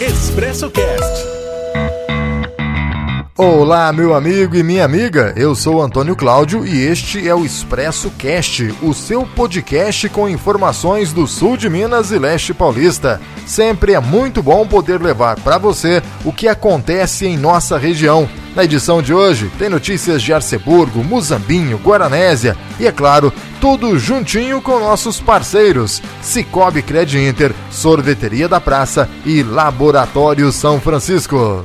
Expresso Cast. Olá, meu amigo e minha amiga. Eu sou Antônio Cláudio e este é o Expresso Cast, o seu podcast com informações do sul de Minas e leste paulista. Sempre é muito bom poder levar para você o que acontece em nossa região. Na edição de hoje, tem notícias de Arceburgo, Muzambinho, Guaranésia e, é claro, tudo juntinho com nossos parceiros: Cicobi Cred Inter, Sorveteria da Praça e Laboratório São Francisco.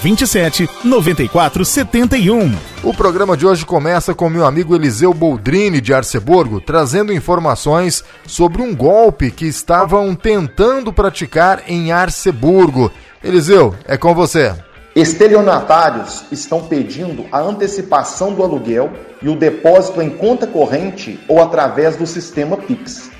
27 94 71. O programa de hoje começa com meu amigo Eliseu Boldrini de Arceburgo, trazendo informações sobre um golpe que estavam tentando praticar em Arceburgo. Eliseu, é com você. Estelionatários estão pedindo a antecipação do aluguel e o depósito em conta corrente ou através do sistema Pix.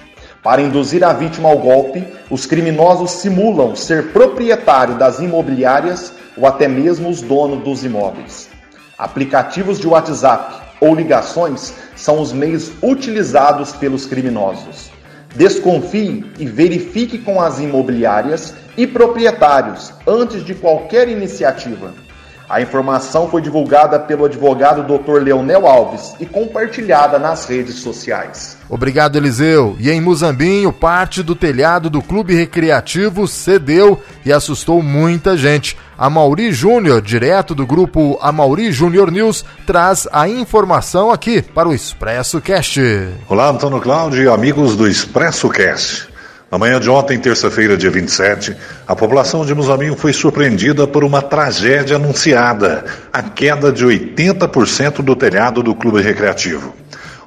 Para induzir a vítima ao golpe, os criminosos simulam ser proprietário das imobiliárias ou até mesmo os donos dos imóveis. Aplicativos de WhatsApp ou ligações são os meios utilizados pelos criminosos. Desconfie e verifique com as imobiliárias e proprietários antes de qualquer iniciativa. A informação foi divulgada pelo advogado Dr. Leonel Alves e compartilhada nas redes sociais. Obrigado, Eliseu. E em Muzambinho, parte do telhado do Clube Recreativo cedeu e assustou muita gente. A Mauri Júnior, direto do grupo Amauri Júnior News, traz a informação aqui para o Expresso Cast. Olá, Antônio Cláudio e amigos do Expresso Cast. Na manhã de ontem, terça-feira, dia 27, a população de Muzambinho foi surpreendida por uma tragédia anunciada: a queda de 80% do telhado do clube recreativo.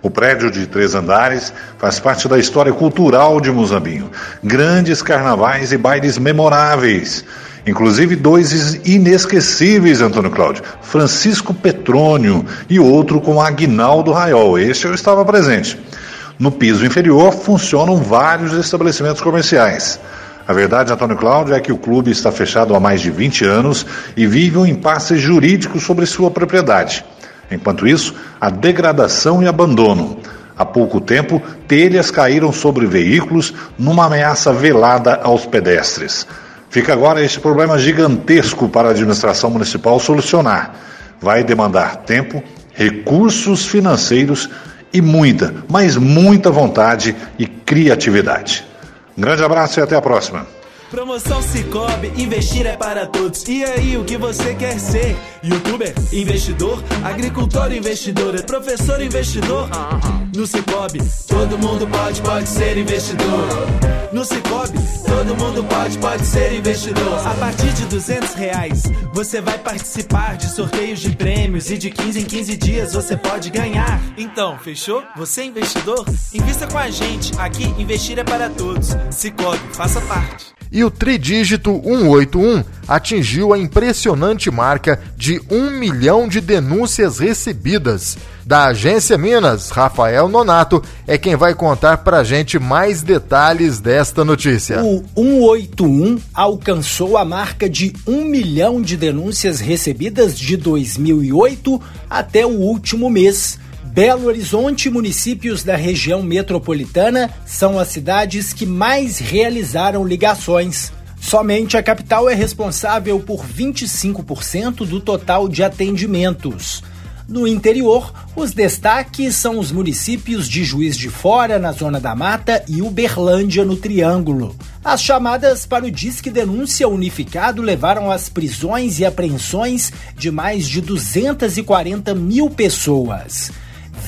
O prédio de três andares faz parte da história cultural de Muzambinho. Grandes carnavais e bailes memoráveis. Inclusive dois inesquecíveis, Antônio Cláudio. Francisco Petrônio e outro com Aguinaldo Raiol. Este eu estava presente. No piso inferior funcionam vários estabelecimentos comerciais. A verdade, Antônio Cláudio, é que o clube está fechado há mais de 20 anos e vive um impasse jurídico sobre sua propriedade. Enquanto isso, a degradação e abandono. Há pouco tempo, telhas caíram sobre veículos numa ameaça velada aos pedestres. Fica agora este problema gigantesco para a administração municipal solucionar. Vai demandar tempo, recursos financeiros e muita, mas muita vontade e criatividade. Um grande abraço e até a próxima. Promoção Cicobi, investir é para todos. E aí, o que você quer ser? Youtuber, investidor, agricultor, investidor, professor, investidor? No Cicobi, todo mundo pode, pode ser investidor. No Cicobi, todo mundo pode, pode ser investidor. A partir de 200 reais, você vai participar de sorteios de prêmios e de 15 em 15 dias você pode ganhar. Então, fechou? Você é investidor? Invista com a gente. Aqui, investir é para todos. Cicobi, faça parte e o tridígito 181 atingiu a impressionante marca de um milhão de denúncias recebidas. Da Agência Minas, Rafael Nonato é quem vai contar pra gente mais detalhes desta notícia. O 181 alcançou a marca de um milhão de denúncias recebidas de 2008 até o último mês. Belo Horizonte e municípios da região metropolitana são as cidades que mais realizaram ligações. Somente a capital é responsável por 25% do total de atendimentos. No interior, os destaques são os municípios de Juiz de Fora, na Zona da Mata, e Uberlândia, no Triângulo. As chamadas para o Disque Denúncia Unificado levaram às prisões e apreensões de mais de 240 mil pessoas.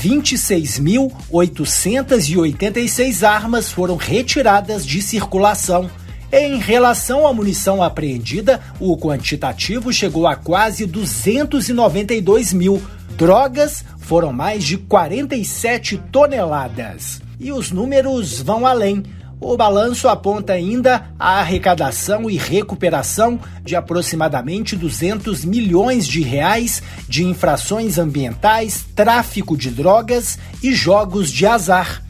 26.886 armas foram retiradas de circulação. Em relação à munição apreendida, o quantitativo chegou a quase 292 mil. Drogas foram mais de 47 toneladas. E os números vão além. O balanço aponta ainda a arrecadação e recuperação de aproximadamente 200 milhões de reais de infrações ambientais, tráfico de drogas e jogos de azar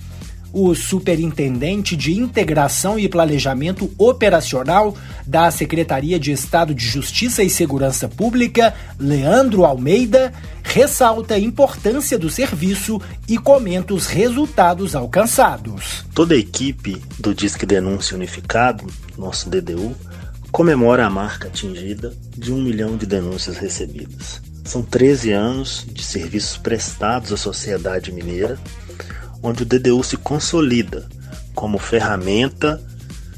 o superintendente de Integração e Planejamento Operacional da Secretaria de Estado de Justiça e Segurança Pública, Leandro Almeida, ressalta a importância do serviço e comenta os resultados alcançados. Toda a equipe do Disque Denúncia Unificado, nosso DDU, comemora a marca atingida de um milhão de denúncias recebidas. São 13 anos de serviços prestados à sociedade mineira onde o DDU se consolida como ferramenta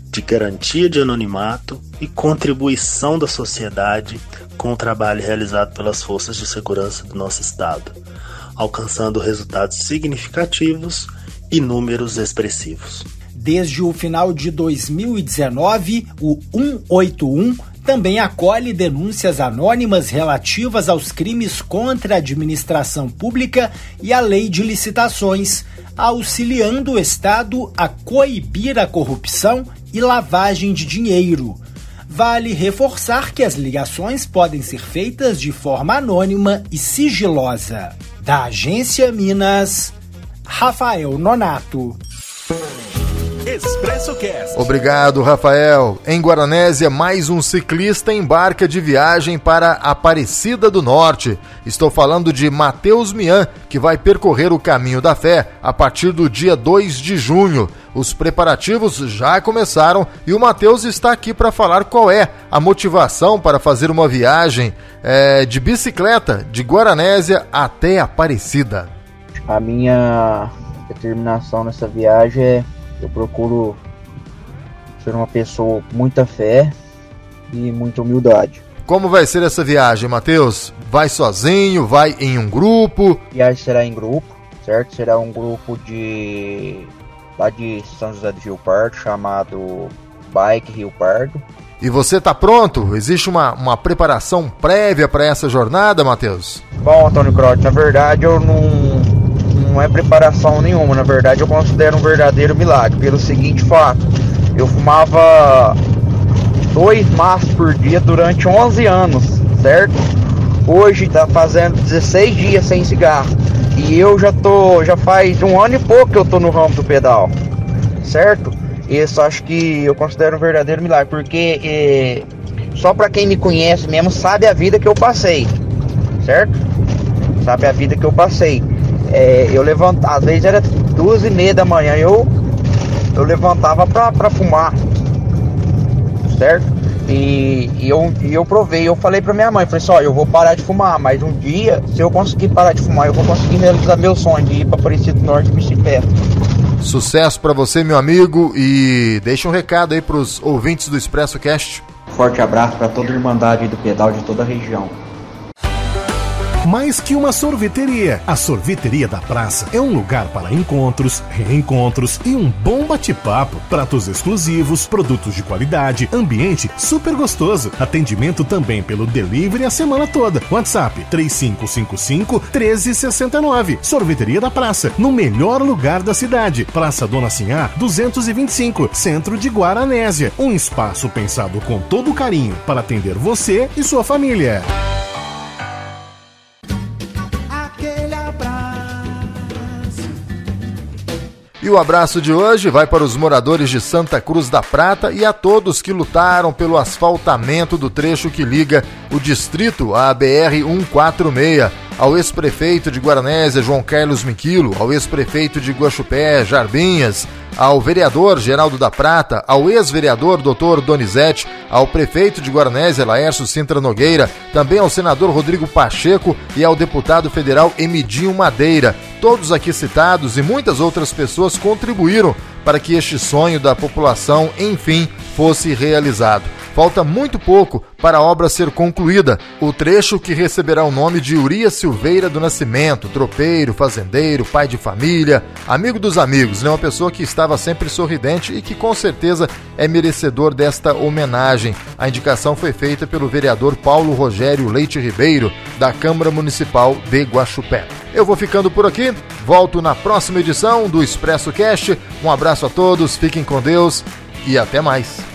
de garantia de anonimato e contribuição da sociedade com o trabalho realizado pelas forças de segurança do nosso Estado, alcançando resultados significativos e números expressivos. Desde o final de 2019, o 181 também acolhe denúncias anônimas relativas aos crimes contra a administração pública e a lei de licitações, auxiliando o Estado a coibir a corrupção e lavagem de dinheiro. Vale reforçar que as ligações podem ser feitas de forma anônima e sigilosa. Da Agência Minas, Rafael Nonato. Expresso Cast. Obrigado, Rafael. Em Guaranésia, mais um ciclista embarca de viagem para Aparecida do Norte. Estou falando de Matheus Mian, que vai percorrer o caminho da fé a partir do dia 2 de junho. Os preparativos já começaram e o Matheus está aqui para falar qual é a motivação para fazer uma viagem é, de bicicleta de Guaranésia até Aparecida. A minha determinação nessa viagem é eu procuro ser uma pessoa com muita fé e muita humildade. Como vai ser essa viagem, Matheus? Vai sozinho? Vai em um grupo? A viagem será em grupo, certo? Será um grupo de lá de São José do Rio Pardo chamado Bike Rio Pardo. E você está pronto? Existe uma, uma preparação prévia para essa jornada, Matheus? Bom, Antônio Crote, na verdade eu não não é preparação nenhuma. Na verdade, eu considero um verdadeiro milagre. Pelo seguinte fato: eu fumava dois maços por dia durante 11 anos, certo? Hoje tá fazendo 16 dias sem cigarro. E eu já tô, já faz um ano e pouco que eu tô no ramo do pedal, certo? Isso acho que eu considero um verdadeiro milagre, porque é, só para quem me conhece mesmo sabe a vida que eu passei, certo? Sabe a vida que eu passei. É, eu levantava, às vezes era duas e meia da manhã, eu, eu levantava pra, pra fumar, certo? E, e, eu, e eu provei, eu falei pra minha mãe, falei só, assim, eu vou parar de fumar, mas um dia, se eu conseguir parar de fumar, eu vou conseguir realizar meu sonho de ir pra Aparecido do Norte de bicicleta. Sucesso para você, meu amigo, e deixa um recado aí pros ouvintes do Expresso Cast. Forte abraço para toda a Irmandade do Pedal de toda a região mais que uma sorveteria. A Sorveteria da Praça é um lugar para encontros, reencontros e um bom bate-papo. Pratos exclusivos, produtos de qualidade, ambiente super gostoso. Atendimento também pelo delivery a semana toda. WhatsApp 3555 1369. Sorveteria da Praça, no melhor lugar da cidade. Praça Dona Sinhá 225, centro de Guaranésia. Um espaço pensado com todo carinho para atender você e sua família. E o abraço de hoje vai para os moradores de Santa Cruz da Prata e a todos que lutaram pelo asfaltamento do trecho que liga o distrito à BR 146 ao ex-prefeito de Guaranésia, João Carlos Miquilo, ao ex-prefeito de Guaxupé, Jarbinhas, ao vereador Geraldo da Prata, ao ex-vereador Dr. Donizete, ao prefeito de Guaranésia, Laércio Sintra Nogueira, também ao senador Rodrigo Pacheco e ao deputado federal Emidinho Madeira. Todos aqui citados e muitas outras pessoas contribuíram para que este sonho da população, enfim, fosse realizado. Falta muito pouco para a obra ser concluída. O trecho que receberá o nome de Urias Silveira do Nascimento, tropeiro, fazendeiro, pai de família, amigo dos amigos, né? uma pessoa que estava sempre sorridente e que com certeza é merecedor desta homenagem. A indicação foi feita pelo vereador Paulo Rogério Leite Ribeiro, da Câmara Municipal de Guaxupé. Eu vou ficando por aqui, volto na próxima edição do Expresso Cast. Um abraço a todos, fiquem com Deus e até mais.